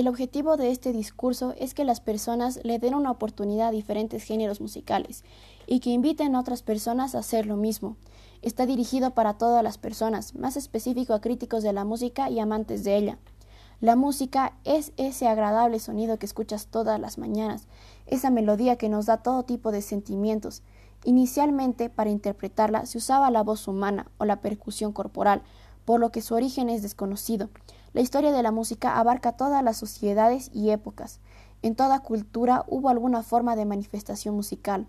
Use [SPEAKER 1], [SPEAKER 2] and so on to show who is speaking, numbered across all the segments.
[SPEAKER 1] El objetivo de este discurso es que las personas le den una oportunidad a diferentes géneros musicales y que inviten a otras personas a hacer lo mismo. Está dirigido para todas las personas, más específico a críticos de la música y amantes de ella. La música es ese agradable sonido que escuchas todas las mañanas, esa melodía que nos da todo tipo de sentimientos. Inicialmente, para interpretarla, se usaba la voz humana o la percusión corporal, por lo que su origen es desconocido. La historia de la música abarca todas las sociedades y épocas. En toda cultura hubo alguna forma de manifestación musical.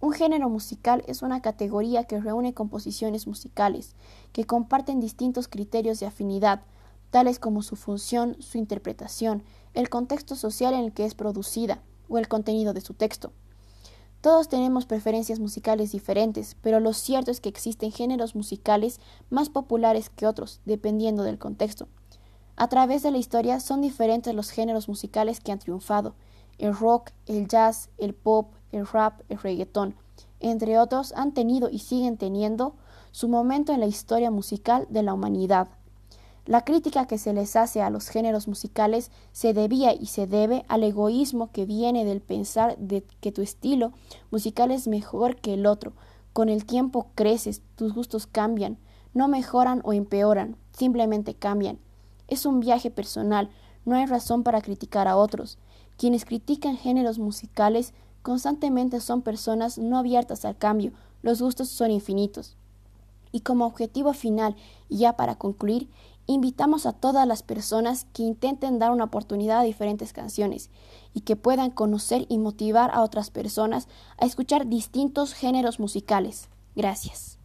[SPEAKER 1] Un género musical es una categoría que reúne composiciones musicales, que comparten distintos criterios de afinidad, tales como su función, su interpretación, el contexto social en el que es producida o el contenido de su texto. Todos tenemos preferencias musicales diferentes, pero lo cierto es que existen géneros musicales más populares que otros, dependiendo del contexto. A través de la historia son diferentes los géneros musicales que han triunfado, el rock, el jazz, el pop, el rap, el reggaetón, entre otros, han tenido y siguen teniendo su momento en la historia musical de la humanidad. La crítica que se les hace a los géneros musicales se debía y se debe al egoísmo que viene del pensar de que tu estilo musical es mejor que el otro. Con el tiempo creces, tus gustos cambian, no mejoran o empeoran, simplemente cambian. Es un viaje personal, no hay razón para criticar a otros. Quienes critican géneros musicales constantemente son personas no abiertas al cambio, los gustos son infinitos. Y como objetivo final, y ya para concluir, invitamos a todas las personas que intenten dar una oportunidad a diferentes canciones y que puedan conocer y motivar a otras personas a escuchar distintos géneros musicales. Gracias.